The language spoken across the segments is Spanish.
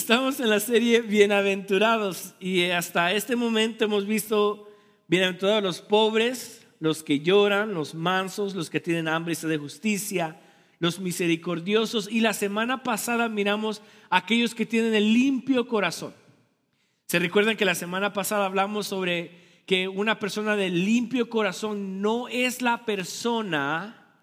Estamos en la serie Bienaventurados y hasta este momento hemos visto bienaventurados los pobres, los que lloran, los mansos, los que tienen hambre y sed de justicia, los misericordiosos y la semana pasada miramos a aquellos que tienen el limpio corazón. Se recuerdan que la semana pasada hablamos sobre que una persona de limpio corazón no es la persona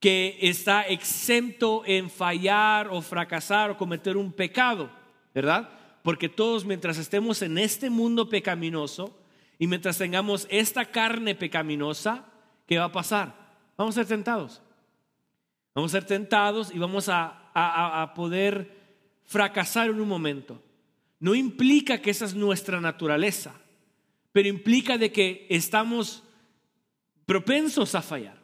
que está exento en fallar o fracasar o cometer un pecado, ¿verdad? Porque todos mientras estemos en este mundo pecaminoso y mientras tengamos esta carne pecaminosa, ¿qué va a pasar? Vamos a ser tentados. Vamos a ser tentados y vamos a, poder fracasar en un momento. No implica que esa es nuestra naturaleza, pero implica de que estamos propensos a fallar.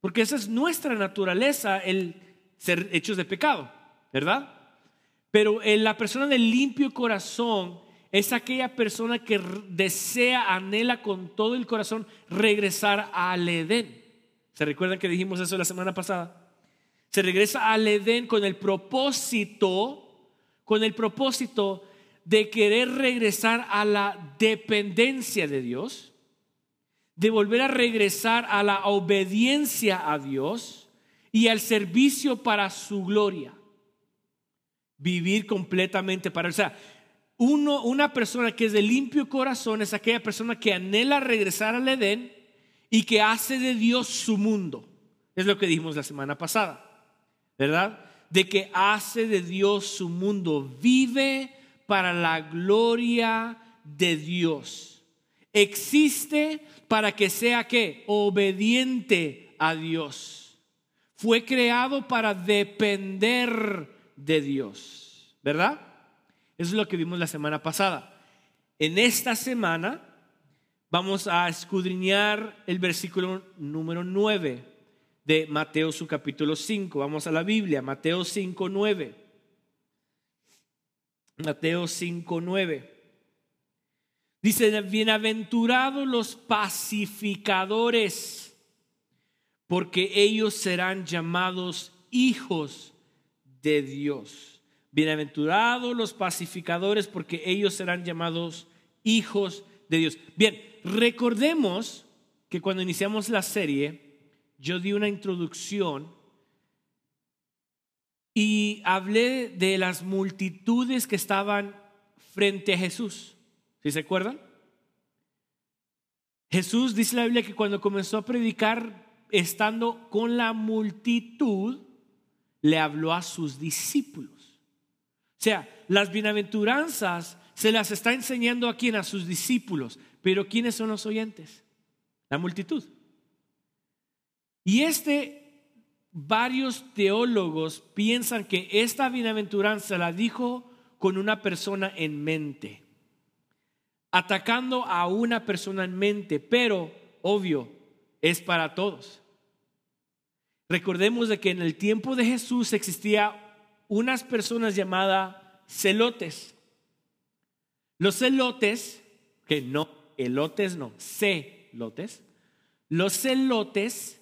Porque esa es nuestra naturaleza, el ser hechos de pecado, ¿verdad? Pero en la persona del limpio corazón es aquella persona que desea, anhela con todo el corazón regresar al Edén. ¿Se recuerdan que dijimos eso la semana pasada? Se regresa al Edén con el propósito, con el propósito de querer regresar a la dependencia de Dios de volver a regresar a la obediencia a Dios y al servicio para su gloria. Vivir completamente para, o sea, uno, una persona que es de limpio corazón es aquella persona que anhela regresar al Edén y que hace de Dios su mundo. Es lo que dijimos la semana pasada, ¿verdad? De que hace de Dios su mundo, vive para la gloria de Dios existe para que sea que obediente a Dios. Fue creado para depender de Dios, ¿verdad? Eso es lo que vimos la semana pasada. En esta semana vamos a escudriñar el versículo número 9 de Mateo su capítulo 5. Vamos a la Biblia, Mateo 5, 9. Mateo 5, 9. Dice, bienaventurados los pacificadores, porque ellos serán llamados hijos de Dios. Bienaventurados los pacificadores, porque ellos serán llamados hijos de Dios. Bien, recordemos que cuando iniciamos la serie, yo di una introducción y hablé de las multitudes que estaban frente a Jesús. ¿Sí se acuerdan? Jesús dice la Biblia que cuando comenzó a predicar estando con la multitud, le habló a sus discípulos. O sea, las bienaventuranzas se las está enseñando a quién, a sus discípulos. Pero ¿quiénes son los oyentes? La multitud. Y este, varios teólogos piensan que esta bienaventuranza la dijo con una persona en mente atacando a una persona en mente, pero obvio, es para todos. Recordemos de que en el tiempo de Jesús existía unas personas llamadas celotes. Los celotes, que no, elotes no, celotes, los celotes,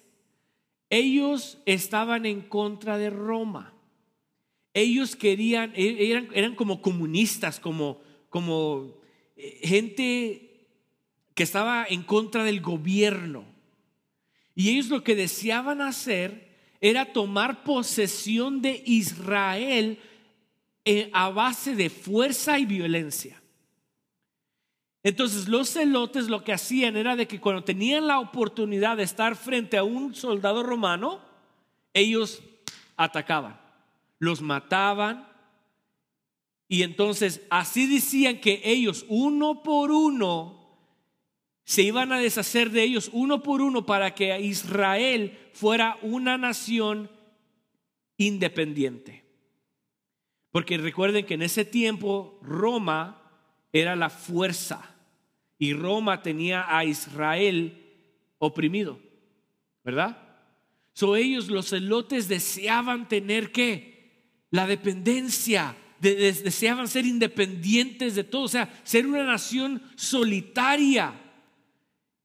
ellos estaban en contra de Roma. Ellos querían, e-, eran, eran como comunistas, como, como gente que estaba en contra del gobierno. Y ellos lo que deseaban hacer era tomar posesión de Israel eh, a base de fuerza y violencia. Entonces los celotes lo que hacían era de que cuando tenían la oportunidad de estar frente a un soldado romano, ellos atacaban, los mataban y entonces así decían que ellos uno por uno se iban a deshacer de ellos uno por uno para que Israel fuera una nación independiente. Porque recuerden que en ese tiempo Roma era la fuerza y Roma tenía a Israel oprimido, ¿verdad? So ellos los celotes deseaban tener que la dependencia deseaban ser independientes de todo, o sea, ser una nación solitaria.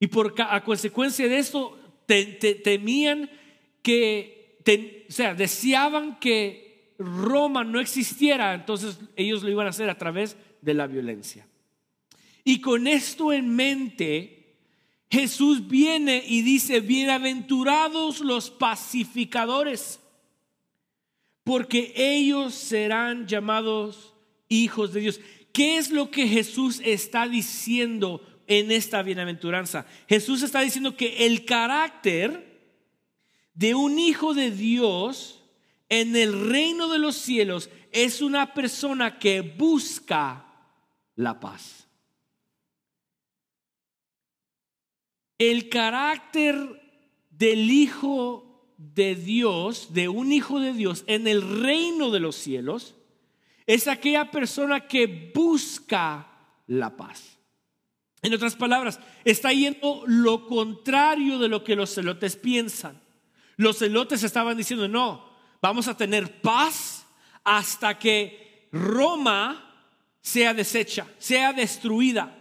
Y por a consecuencia de esto temían que, o sea, deseaban que Roma no existiera, entonces ellos lo iban a hacer a través de la violencia. Y con esto en mente, Jesús viene y dice, bienaventurados los pacificadores, porque ellos serán llamados hijos de Dios. ¿Qué es lo que Jesús está diciendo en esta bienaventuranza? Jesús está diciendo que el carácter de un hijo de Dios en el reino de los cielos es una persona que busca la paz. El carácter del hijo de Dios, de un hijo de Dios en el reino de los cielos, es aquella persona que busca la paz. En otras palabras, está yendo lo contrario de lo que los celotes piensan. Los celotes estaban diciendo, no, vamos a tener paz hasta que Roma sea deshecha, sea destruida.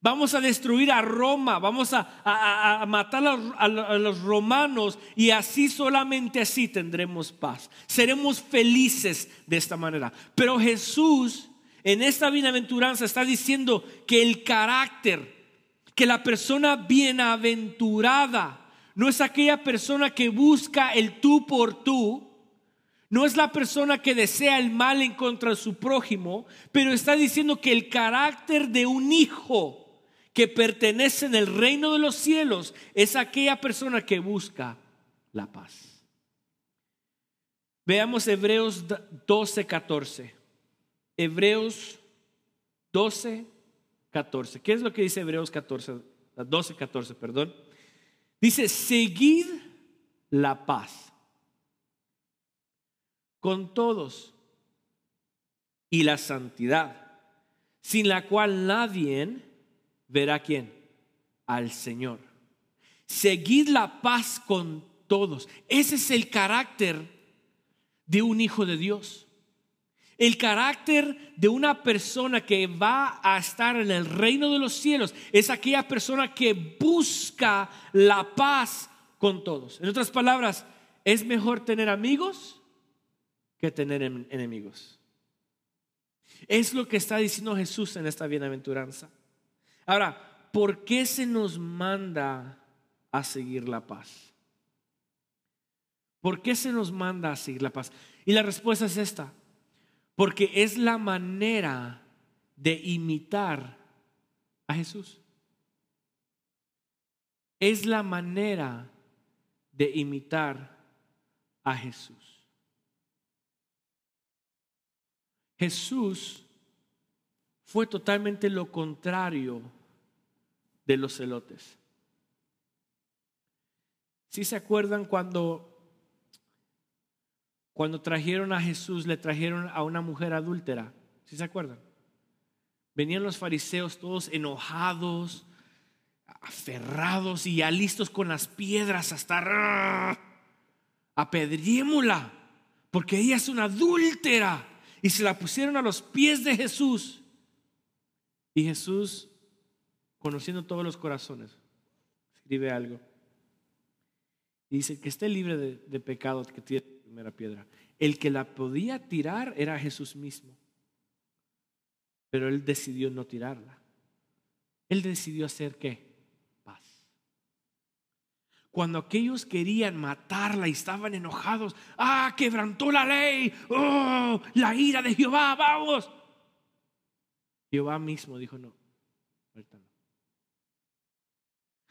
Vamos a destruir a Roma, vamos a, matar a, los romanos y así solamente así tendremos paz. Seremos felices de esta manera. Pero Jesús en esta bienaventuranza está diciendo que el carácter, que la persona bienaventurada, no es aquella persona que busca el tú por tú, no es la persona que desea el mal en contra de su prójimo, pero está diciendo que el carácter de un hijo que pertenece en el reino de los cielos es aquella persona que busca la paz. Veamos Hebreos 12, 14. Hebreos 12, 14. ¿Qué es lo que dice Hebreos 14, 12, 14, perdón? Dice, seguid la paz con todos y la santidad, sin la cual nadie verá quién, al Señor. Seguid la paz con todos. Ese es el carácter de un hijo de Dios. El carácter de una persona que va a estar en el reino de los cielos es aquella persona que busca la paz con todos. En otras palabras, es mejor tener amigos que tener enemigos. Es lo que está diciendo Jesús en esta bienaventuranza. Ahora, ¿por qué se nos manda a seguir la paz? ¿Por qué se nos manda a seguir la paz? Y la respuesta es esta porque es la manera de imitar a Jesús. Es la manera de imitar a Jesús. Jesús fue totalmente lo contrario de los celotes. Si se acuerdan cuando cuando trajeron a Jesús, le trajeron a una mujer adúltera. ¿Sí se acuerdan? Venían los fariseos todos enojados, aferrados y ya listos con las piedras hasta apedriémosla, porque ella es una adúltera. Y se la pusieron a los pies de Jesús. Y Jesús, conociendo todos los corazones, escribe algo. Dice que esté libre de, de pecado que tiene primera piedra. El que la podía tirar era Jesús mismo. Pero él decidió no tirarla. Él decidió hacer qué? Paz. Cuando aquellos querían matarla y estaban enojados, ah, quebrantó la ley, oh, la ira de Jehová, vamos. Jehová mismo dijo, no, no.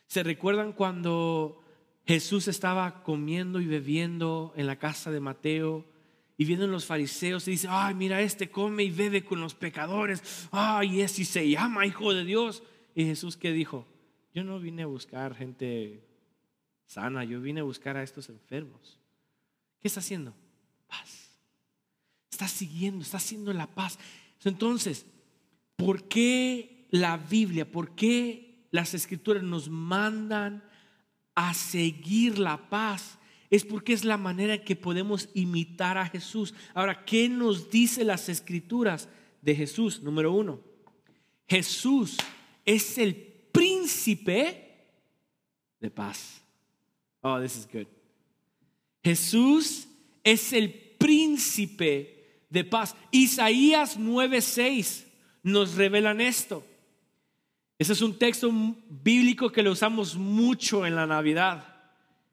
¿Se recuerdan cuando Jesús estaba comiendo y bebiendo en la casa de Mateo y vienen los fariseos y dice, ay, mira, este come y bebe con los pecadores, ay, ese se llama hijo de Dios. Y Jesús que dijo, yo no vine a buscar gente sana, yo vine a buscar a estos enfermos. ¿Qué está haciendo? Paz. Está siguiendo, está haciendo la paz. Entonces, ¿por qué la Biblia, por qué las escrituras nos mandan a seguir la paz es porque es la manera que podemos imitar a Jesús. Ahora, ¿qué nos dice las escrituras de Jesús? Número uno, Jesús es el príncipe de paz. Oh, this is good. Jesús es el príncipe de paz. Isaías 9:6 nos revelan esto. Ese es un texto bíblico que lo usamos mucho en la Navidad.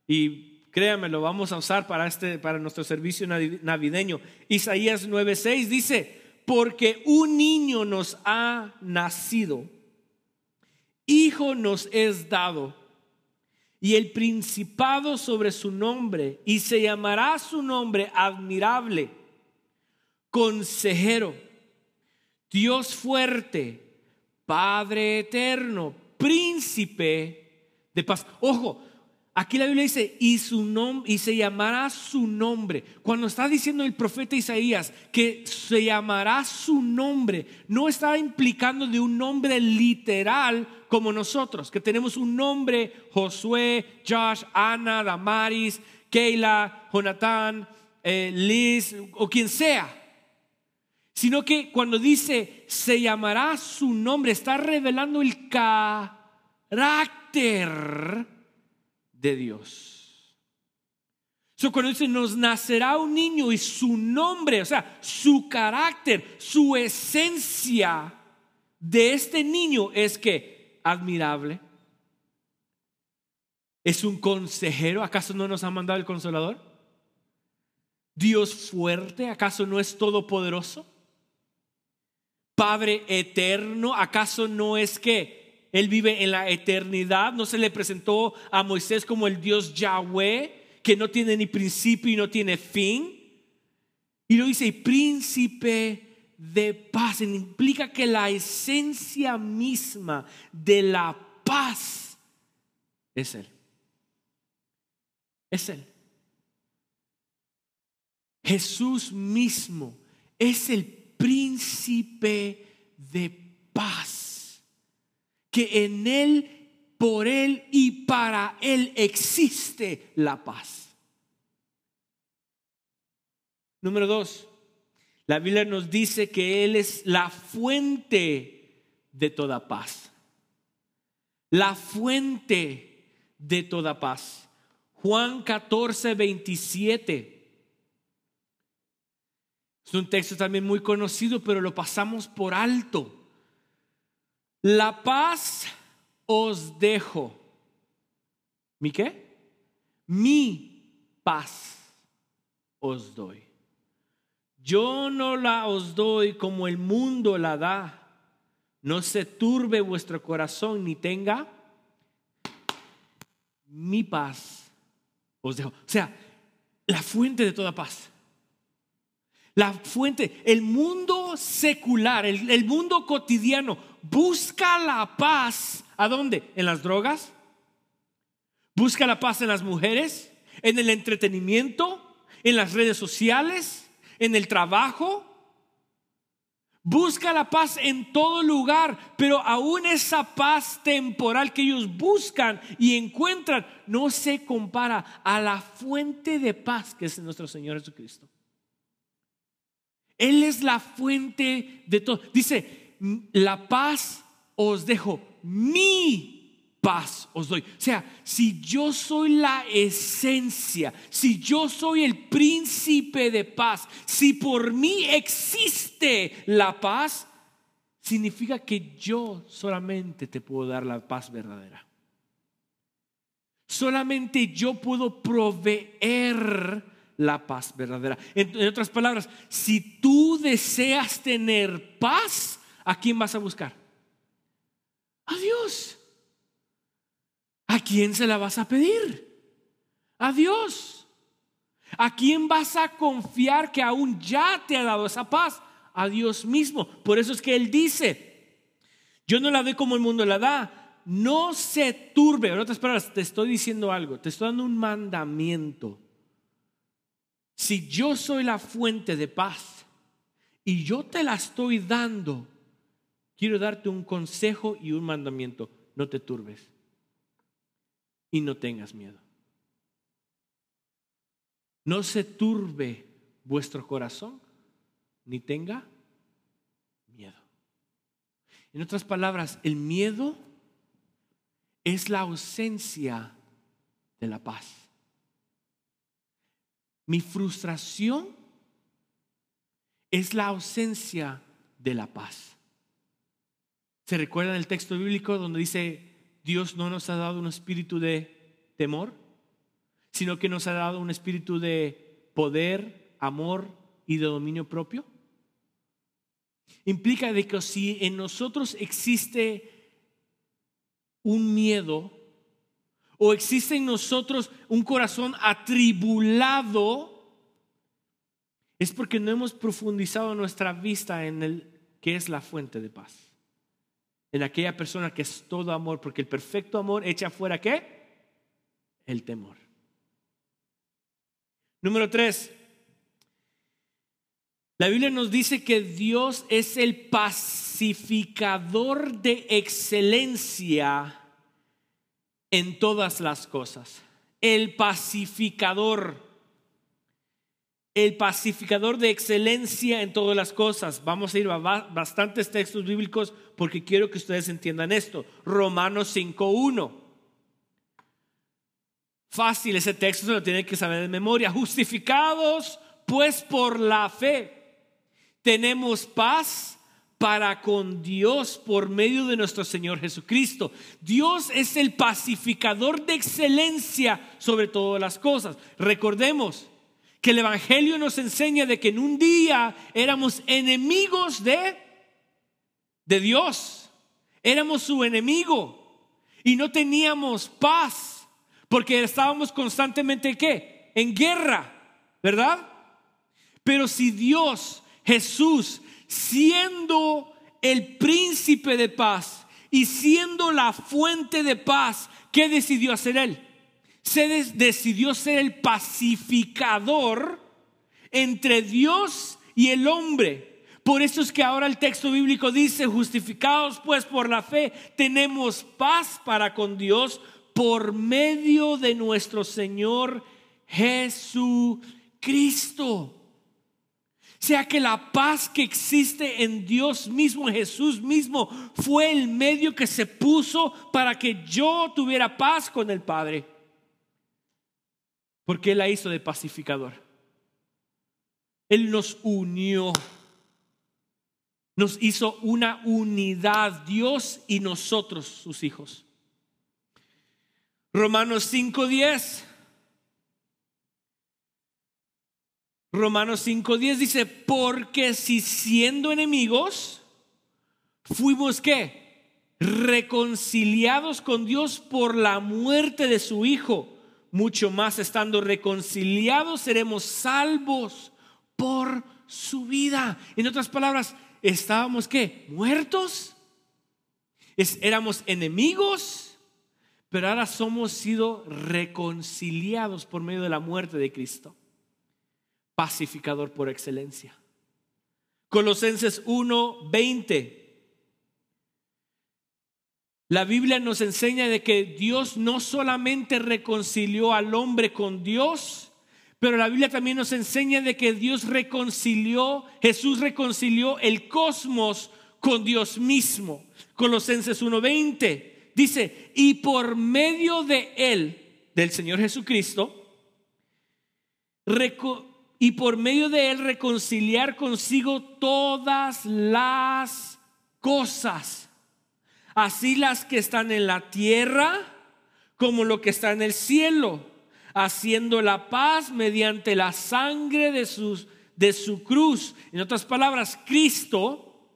Y créanme, lo vamos a usar para, este, para nuestro servicio navideño. Isaías 9:6 dice, porque un niño nos ha nacido, hijo nos es dado, y el principado sobre su nombre, y se llamará su nombre admirable, consejero, Dios fuerte Padre eterno, príncipe de paz. Ojo, aquí la Biblia dice, y, su nombre, y se llamará su nombre. Cuando está diciendo el profeta Isaías que se llamará su nombre, no está implicando de un nombre literal como nosotros, que tenemos un nombre, Josué, Josh, Ana, Damaris, Keila, Jonathan, eh, Liz o quien sea sino que cuando dice se llamará su nombre, está revelando el carácter de Dios. So, cuando dice nos nacerá un niño y su nombre, o sea, su carácter, su esencia de este niño es que admirable. Es un consejero, ¿acaso no nos ha mandado el consolador? Dios fuerte, ¿acaso no es todopoderoso? Padre eterno, ¿acaso no es que Él vive en la eternidad? ¿No se le presentó a Moisés como el Dios Yahweh, que no tiene ni principio y no tiene fin? Y lo dice, príncipe de paz, implica que la esencia misma de la paz es Él. Es Él. Jesús mismo es el príncipe de paz, que en Él, por Él y para Él existe la paz. Número dos, la Biblia nos dice que Él es la fuente de toda paz. La fuente de toda paz. Juan 14, 27 es un texto también muy conocido, pero lo pasamos por alto. La paz os dejo. ¿Mi qué? Mi paz os doy. Yo no la os doy como el mundo la da. No se turbe vuestro corazón ni tenga mi paz os dejo. O sea, la fuente de toda paz. La fuente, el mundo secular, el, mundo cotidiano, busca la paz. ¿A dónde? ¿En las drogas? ¿Busca la paz en las mujeres? ¿En el entretenimiento? ¿En las redes sociales? ¿En el trabajo? Busca la paz en todo lugar, pero aún esa paz temporal que ellos buscan y encuentran no se compara a la fuente de paz que es nuestro Señor Jesucristo. Él es la fuente de todo. Dice, la paz os dejo, mi paz os doy. O sea, si yo soy la esencia, si yo soy el príncipe de paz, si por mí existe la paz, significa que yo solamente te puedo dar la paz verdadera. Solamente yo puedo proveer la paz verdadera. En, otras palabras, si tú deseas tener paz, ¿a quién vas a buscar? A Dios. ¿A quién se la vas a pedir? A Dios. ¿A quién vas a confiar que aún ya te ha dado esa paz? A Dios mismo. Por eso es que Él dice, yo no la doy como el mundo la da. No se turbe. En otras palabras, te estoy diciendo algo. Te estoy dando un mandamiento si yo soy la fuente de paz y yo te la estoy dando, quiero darte un consejo y un mandamiento. No te turbes y no tengas miedo. No se turbe vuestro corazón ni tenga miedo. En otras palabras, el miedo es la ausencia de la paz. Mi frustración es la ausencia de la paz. ¿Se recuerda el texto bíblico donde dice, Dios no nos ha dado un espíritu de temor, sino que nos ha dado un espíritu de poder, amor y de dominio propio? Implica de que si en nosotros existe un miedo o existe en nosotros un corazón atribulado, es porque no hemos profundizado nuestra vista en el que es la fuente de paz. En aquella persona que es todo amor, porque el perfecto amor echa fuera qué? El temor. Número tres, la Biblia nos dice que Dios es el pacificador de excelencia en todas las cosas. El pacificador el pacificador de excelencia en todas las cosas. Vamos a ir a bastantes textos bíblicos porque quiero que ustedes entiendan esto. Romanos 5.1. Fácil ese texto, se lo tienen que saber de memoria. Justificados pues por la fe, tenemos paz para con Dios por medio de nuestro Señor Jesucristo. Dios es el pacificador de excelencia sobre todas las cosas. Recordemos, que el Evangelio nos enseña de que en un día éramos enemigos de, de Dios, éramos su enemigo y no teníamos paz porque estábamos constantemente ¿qué? En guerra, ¿verdad? Pero si Dios, Jesús, siendo el príncipe de paz y siendo la fuente de paz, ¿qué decidió hacer él? se decidió ser el pacificador entre Dios y el hombre. Por eso es que ahora el texto bíblico dice, justificados pues por la fe, tenemos paz para con Dios por medio de nuestro Señor Jesucristo. Sea que la paz que existe en Dios mismo, en Jesús mismo, fue el medio que se puso para que yo tuviera paz con el Padre. Porque Él la hizo de pacificador. Él nos unió. Nos hizo una unidad, Dios y nosotros, sus hijos. Romanos 5.10. Romanos 5.10 dice, porque si siendo enemigos, fuimos qué? Reconciliados con Dios por la muerte de su Hijo mucho más estando reconciliados seremos salvos por su vida. En otras palabras, estábamos qué? Muertos. éramos enemigos, pero ahora somos sido reconciliados por medio de la muerte de Cristo. Pacificador por excelencia. Colosenses 1, 20 la Biblia nos enseña de que Dios no solamente reconcilió al hombre con Dios, pero la Biblia también nos enseña de que Dios reconcilió, Jesús reconcilió el cosmos con Dios mismo. Colosenses 1:20 dice, y por medio de él, del Señor Jesucristo, y por medio de él reconciliar consigo todas las cosas así las que están en la tierra como lo que está en el cielo, haciendo la paz mediante la sangre de, sus, de su cruz. En otras palabras, Cristo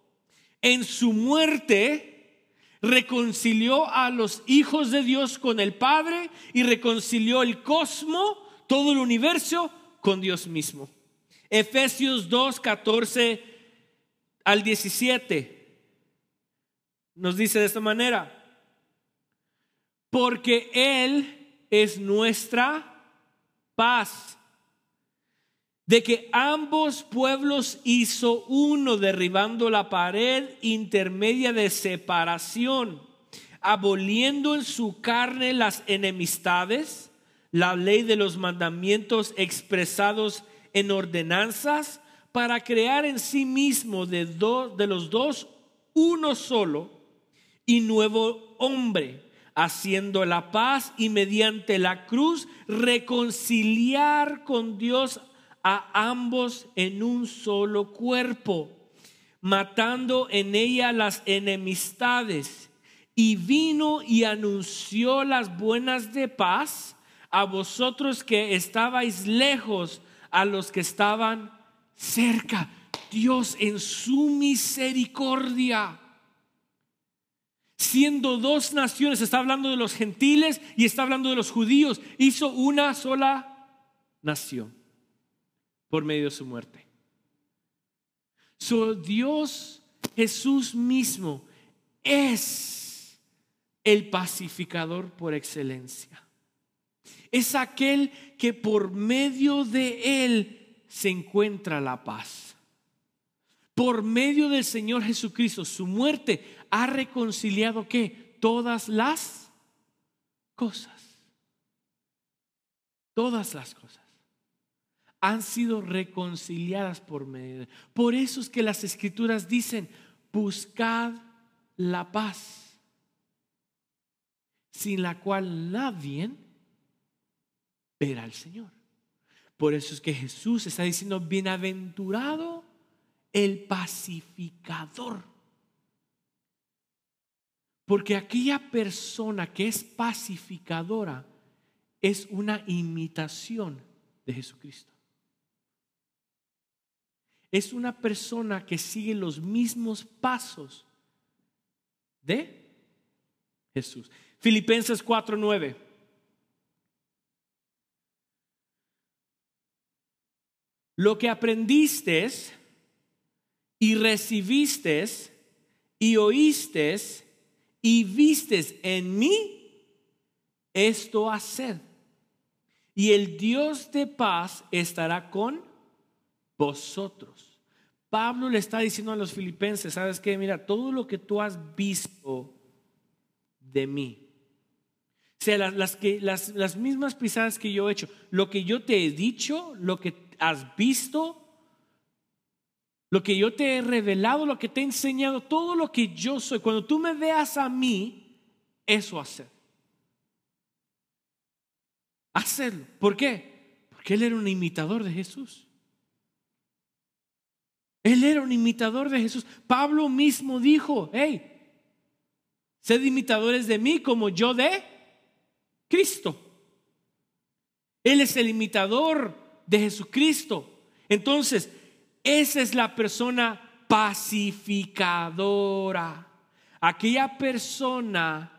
en su muerte reconcilió a los hijos de Dios con el Padre y reconcilió el cosmos, todo el universo, con Dios mismo. Efesios 2, 14 al 17 nos dice de esta manera, porque Él es nuestra paz, de que ambos pueblos hizo uno derribando la pared intermedia de separación, aboliendo en su carne las enemistades, la ley de los mandamientos expresados en ordenanzas, para crear en sí mismo de, de los dos uno solo y nuevo hombre, haciendo la paz y mediante la cruz reconciliar con Dios a ambos en un solo cuerpo, matando en ella las enemistades. Y vino y anunció las buenas de paz a vosotros que estabais lejos, a los que estaban cerca. Dios en su misericordia siendo dos naciones, está hablando de los gentiles y está hablando de los judíos, hizo una sola nación por medio de su muerte. Su Dios Jesús mismo es el pacificador por excelencia. Es aquel que por medio de él se encuentra la paz. Por medio del Señor Jesucristo, su muerte ha reconciliado qué? Todas las cosas. Todas las cosas han sido reconciliadas por medio. Por eso es que las escrituras dicen, buscad la paz, sin la cual nadie verá al Señor. Por eso es que Jesús está diciendo, bienaventurado el pacificador porque aquella persona que es pacificadora es una imitación de Jesucristo. Es una persona que sigue los mismos pasos de Jesús. Filipenses 4:9. Lo que aprendiste y recibiste y oíste y vistes en mí, esto hacer Y el Dios de paz estará con vosotros. Pablo le está diciendo a los filipenses, ¿sabes qué? Mira, todo lo que tú has visto de mí, o sea, las, las, que, las, las mismas pisadas que yo he hecho, lo que yo te he dicho, lo que has visto, lo que yo te he revelado, lo que te he enseñado, todo lo que yo soy, cuando tú me veas a mí, eso hacer. Hacerlo. ¿Por qué? Porque él era un imitador de Jesús. Él era un imitador de Jesús. Pablo mismo dijo, hey, sed imitadores de mí como yo de Cristo. Él es el imitador de Jesucristo. Entonces, esa es la persona pacificadora. Aquella persona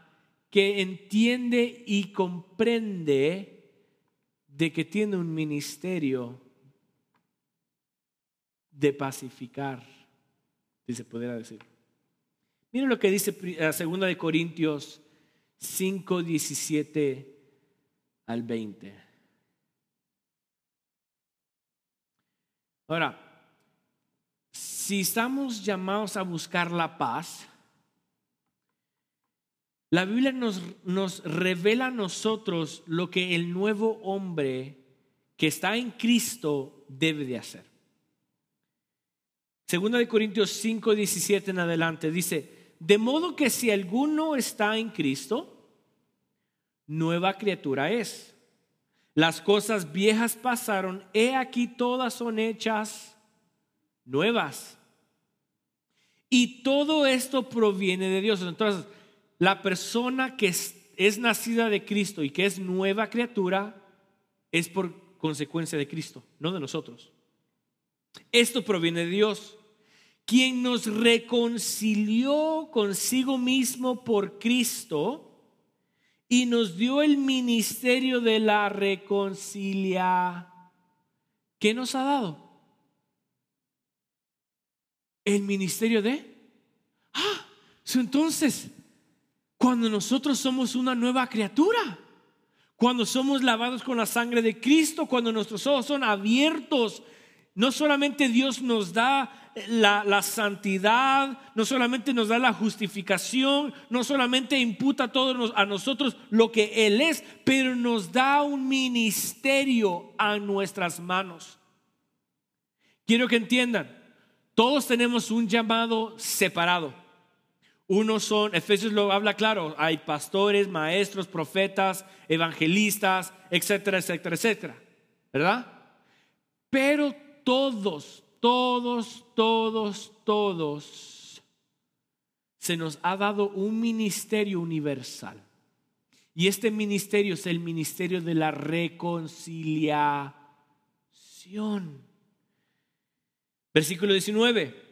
que entiende y comprende de que tiene un ministerio de pacificar, si se pudiera decir. Miren lo que dice la segunda de Corintios 5, 17 al 20. Ahora, si estamos llamados a buscar la paz, la Biblia nos, revela a nosotros lo que el nuevo hombre que está en Cristo debe de hacer. Segunda de Corintios 5, 17 en adelante dice, de modo que si alguno está en Cristo, nueva criatura es. Las cosas viejas pasaron, he aquí todas son hechas nuevas. Y todo esto proviene de Dios. Entonces, la persona que es, nacida de Cristo y que es nueva criatura es por consecuencia de Cristo, no de nosotros. Esto proviene de Dios, quien nos reconcilió consigo mismo por Cristo y nos dio el ministerio de la reconcilia. ¿Qué nos ha dado? el ministerio de... Ah, entonces, cuando nosotros somos una nueva criatura, cuando somos lavados con la sangre de Cristo, cuando nuestros ojos son abiertos, no solamente Dios nos da la, santidad, no solamente nos da la justificación, no solamente imputa a todos a nosotros lo que Él es, pero nos da un ministerio a nuestras manos. Quiero que entiendan, todos tenemos un llamado separado. Unos son, Efesios lo habla claro, hay pastores, maestros, profetas, evangelistas, etcétera, etcétera, etcétera. ¿Verdad? Pero todos, todos, todos, todos, se nos ha dado un ministerio universal. Y este ministerio es el ministerio de la reconciliación. Versículo 19.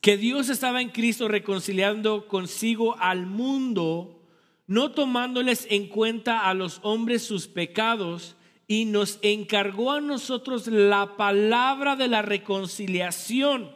Que Dios estaba en Cristo reconciliando consigo al mundo, no tomándoles en cuenta a los hombres sus pecados, y nos encargó a nosotros la palabra de la reconciliación.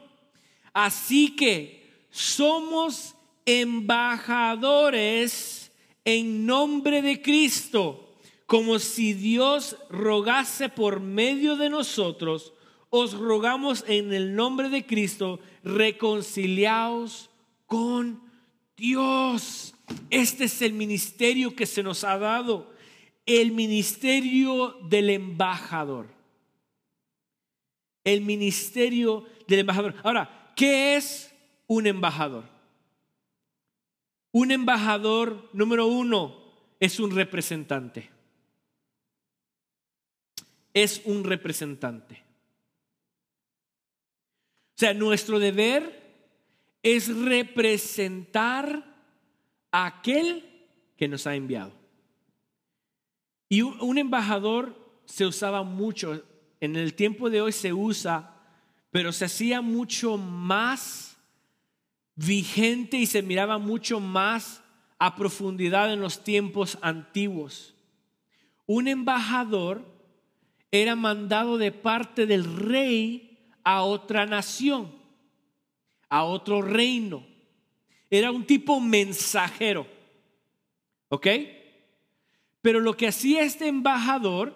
Así que somos embajadores en nombre de Cristo, como si Dios rogase por medio de nosotros, os rogamos en el nombre de Cristo, reconciliaos con Dios. Este es el ministerio que se nos ha dado el ministerio del embajador. El ministerio del embajador. Ahora, ¿qué es un embajador? Un embajador, número uno, es un representante. Es un representante. O sea, nuestro deber es representar a aquel que nos ha enviado. Y un embajador se usaba mucho, en el tiempo de hoy se usa, pero se hacía mucho más vigente y se miraba mucho más a profundidad en los tiempos antiguos. Un embajador era mandado de parte del rey a otra nación, a otro reino. Era un tipo mensajero. ¿Ok? Pero lo que hacía este embajador,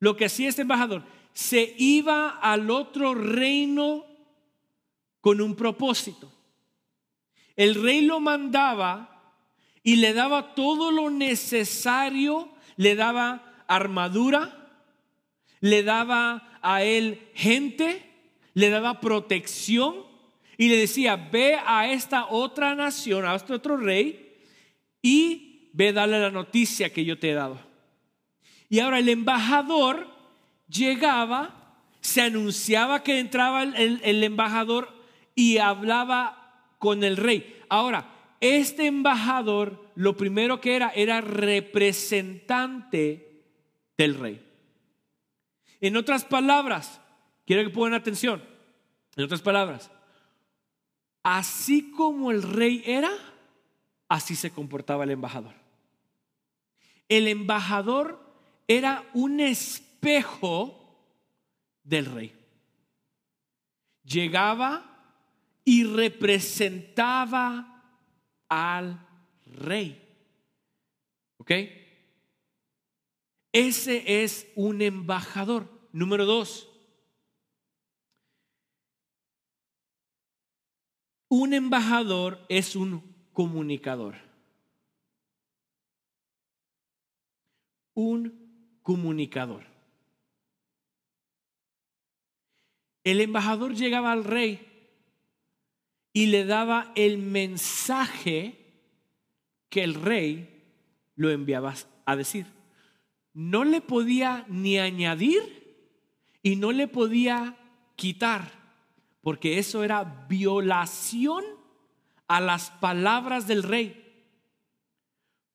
lo que hacía este embajador, se iba al otro reino con un propósito. El rey lo mandaba y le daba todo lo necesario, le daba armadura, le daba a él gente, le daba protección y le decía, ve a esta otra nación, a este otro rey y ve darle la noticia que yo te he dado. Y ahora el embajador llegaba, se anunciaba que entraba el, el embajador y hablaba con el rey. Ahora, este embajador lo primero que era era representante del rey. En otras palabras, quiero que pongan atención, en otras palabras, así como el rey era, así se comportaba el embajador el embajador era un espejo del rey. Llegaba y representaba al rey. ¿Ok? Ese es un embajador. Número dos. Un embajador es un comunicador. Un comunicador. El embajador llegaba al rey y le daba el mensaje que el rey lo enviaba a decir. No le podía ni añadir y no le podía quitar, porque eso era violación a las palabras del rey.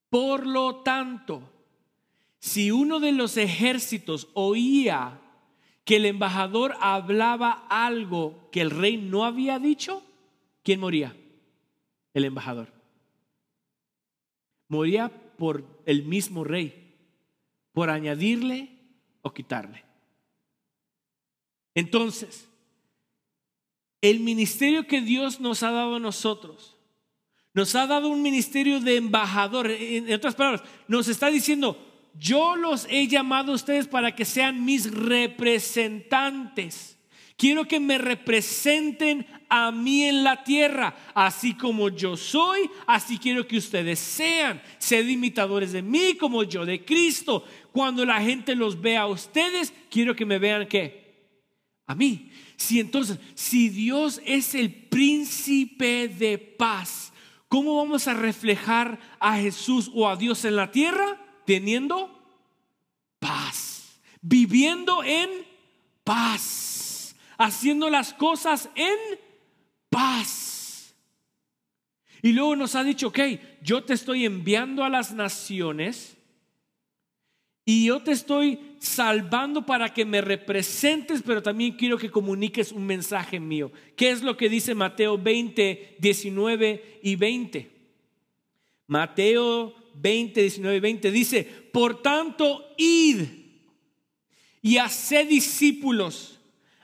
Por lo tanto, si uno de los ejércitos oía que el embajador hablaba algo que el rey no había dicho, ¿quién moría? El embajador. Moría por el mismo rey, por añadirle o quitarle. Entonces, el ministerio que Dios nos ha dado a nosotros, nos ha dado un ministerio de embajador. En otras palabras, nos está diciendo, yo los he llamado a ustedes para que sean mis representantes. Quiero que me representen a mí en la tierra, así como yo soy, así quiero que ustedes sean. Sed imitadores de mí como yo de Cristo. Cuando la gente los vea a ustedes, quiero que me vean que a mí. Si entonces, si Dios es el príncipe de paz, ¿cómo vamos a reflejar a Jesús o a Dios en la tierra? Teniendo paz. viviendo en paz, haciendo las cosas en paz. Y luego nos ha dicho, ok, yo te estoy enviando a las naciones y yo te estoy salvando para que me representes, pero también quiero que comuniques un mensaje mío. ¿Qué es lo que dice Mateo 20, 19 y 20? Mateo 20, 19 y 20 dice, por tanto, id y haced discípulos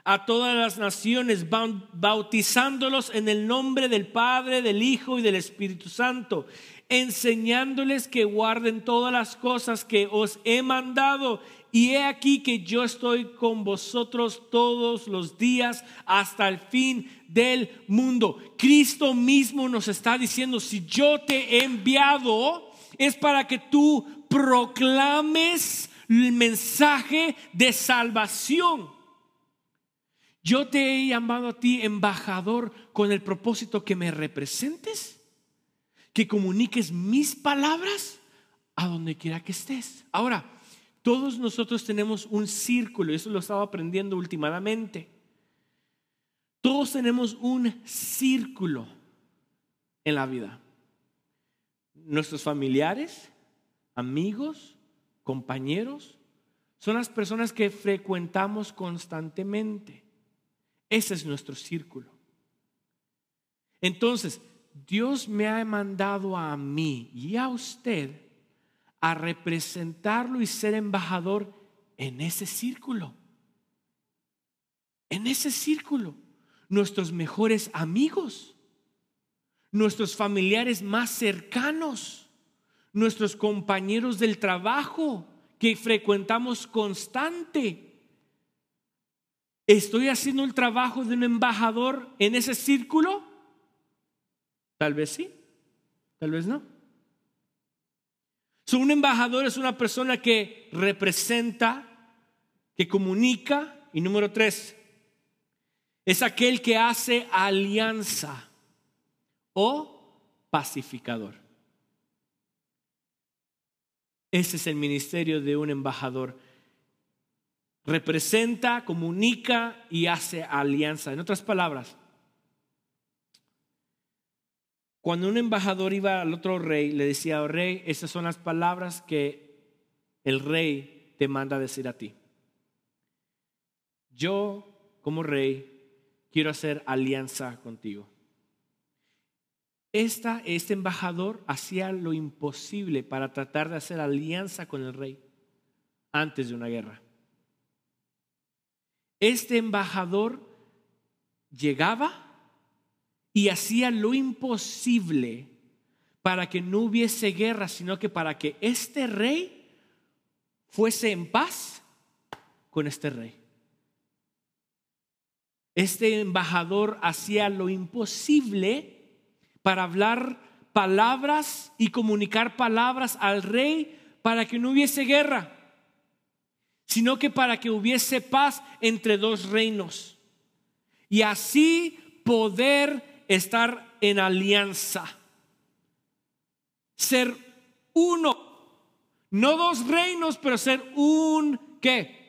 a todas las naciones, bautizándolos en el nombre del Padre, del Hijo y del Espíritu Santo enseñándoles que guarden todas las cosas que os he mandado. Y he aquí que yo estoy con vosotros todos los días hasta el fin del mundo. Cristo mismo nos está diciendo, si yo te he enviado, es para que tú proclames el mensaje de salvación. Yo te he llamado a ti embajador con el propósito que me representes que comuniques mis palabras a donde quiera que estés. Ahora, todos nosotros tenemos un círculo, y eso lo estaba aprendiendo últimamente. Todos tenemos un círculo en la vida. Nuestros familiares, amigos, compañeros, son las personas que frecuentamos constantemente. Ese es nuestro círculo. Entonces, Dios me ha mandado a mí y a usted a representarlo y ser embajador en ese círculo. En ese círculo. Nuestros mejores amigos, nuestros familiares más cercanos, nuestros compañeros del trabajo que frecuentamos constante. ¿Estoy haciendo el trabajo de un embajador en ese círculo? Tal vez sí, tal vez no. un embajador es una persona que representa, que comunica. Y número tres, es aquel que hace alianza o pacificador. Ese es el ministerio de un embajador. Representa, comunica y hace alianza. En otras palabras, Cuando un embajador iba al otro rey, le decía, oh, rey, esas son las palabras que el rey te manda decir a ti. Yo, como rey, quiero hacer alianza contigo. Este embajador hacía lo imposible para tratar de hacer alianza con el rey antes de una guerra. Este embajador llegaba y hacía lo imposible para que no hubiese guerra, sino que para que este rey fuese en paz con este rey. Este embajador hacía lo imposible para hablar palabras y comunicar palabras al rey para que no hubiese guerra, sino que para que hubiese paz entre dos reinos. Y así poder estar en alianza. Ser uno. No dos reinos, pero ser un qué.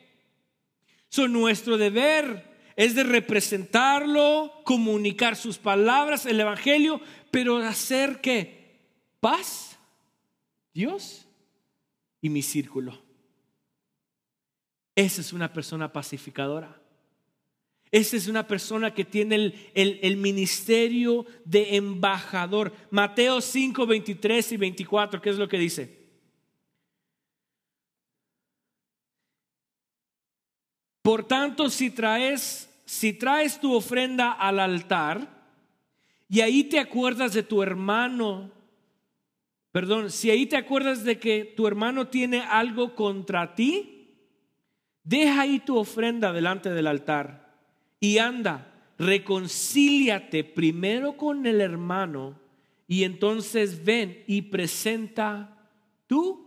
So, nuestro deber es de representarlo, comunicar sus palabras, el Evangelio, pero hacer que paz, Dios y mi círculo. Esa es una persona pacificadora. Esa es una persona que tiene el, ministerio de embajador. Mateo 5, 23 y 24, ¿qué es lo que dice? Por tanto, si traes, si traes tu ofrenda al altar y ahí te acuerdas de tu hermano, perdón, si ahí te acuerdas de que tu hermano tiene algo contra ti, deja ahí tu ofrenda delante del altar y anda, reconcíliate primero con el hermano y entonces ven y presenta tu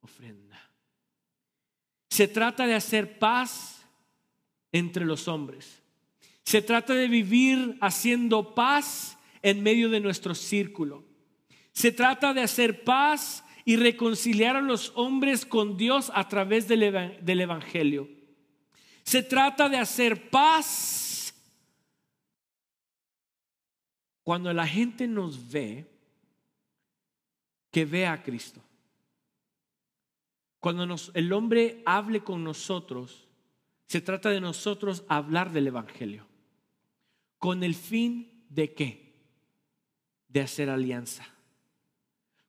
ofrenda. Se trata de hacer paz entre los hombres. Se trata de vivir haciendo paz en medio de nuestro círculo. Se trata de hacer paz y reconciliar a los hombres con Dios a través del, Evangelio. Se trata de hacer paz. Cuando la gente nos ve, que vea a Cristo. Cuando el hombre hable con nosotros, se trata de nosotros hablar del Evangelio. ¿Con el fin de qué? De hacer alianza.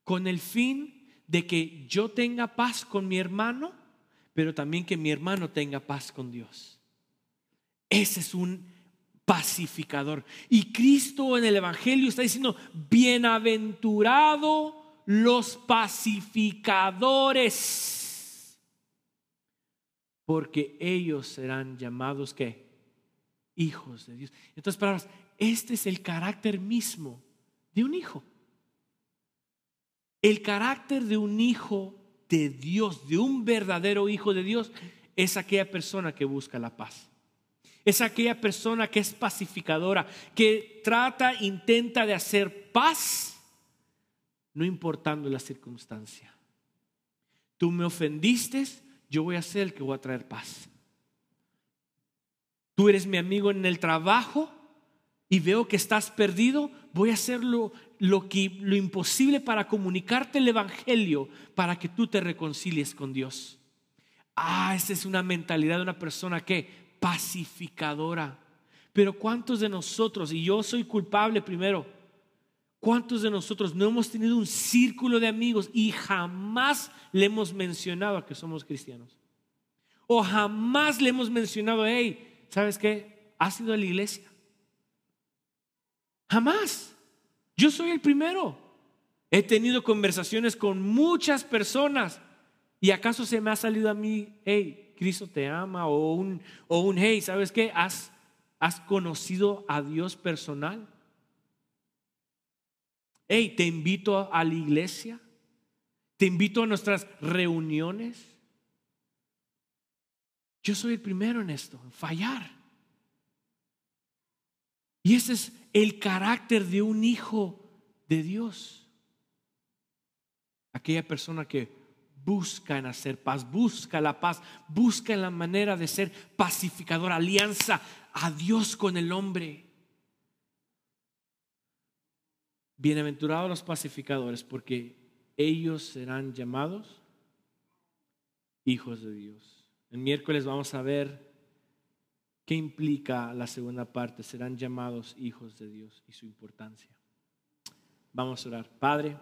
Con el fin de que yo tenga paz con mi hermano, pero también que mi hermano tenga paz con Dios. Ese es un pacificador. Y Cristo en el Evangelio está diciendo, bienaventurado los pacificadores porque ellos serán llamados que hijos de Dios. Entonces, palabras, este es el carácter mismo de un hijo. El carácter de un hijo de Dios, de un verdadero hijo de Dios, es aquella persona que busca la paz. Es aquella persona que es pacificadora, que trata, intenta de hacer paz, no importando la circunstancia. Tú me ofendiste, yo voy a ser el que voy a traer paz. Tú eres mi amigo en el trabajo y veo que estás perdido, voy a hacer lo, lo imposible para comunicarte el Evangelio para que tú te reconcilies con Dios. Ah, esa es una mentalidad de una persona que pacificadora. Pero ¿cuántos de nosotros, y yo soy culpable primero, ¿Cuántos de nosotros no hemos tenido un círculo de amigos y jamás le hemos mencionado a que somos cristianos? O jamás le hemos mencionado, hey, ¿sabes qué? ¿Has ido a la iglesia? Jamás. Yo soy el primero. He tenido conversaciones con muchas personas y acaso se me ha salido a mí, hey, Cristo te ama o un, o un hey, ¿sabes qué? ¿Has, ¿Has conocido a Dios personal? hey, te invito a la iglesia, te invito a nuestras reuniones. Yo soy el primero en esto, en fallar. Y ese es el carácter de un hijo de Dios. Aquella persona que busca en hacer paz, busca la paz, busca la manera de ser pacificador, alianza a Dios con el hombre. Bienaventurados los pacificadores, porque ellos serán llamados hijos de Dios. El miércoles vamos a ver qué implica la segunda parte, serán llamados hijos de Dios y su importancia. Vamos a orar. Padre.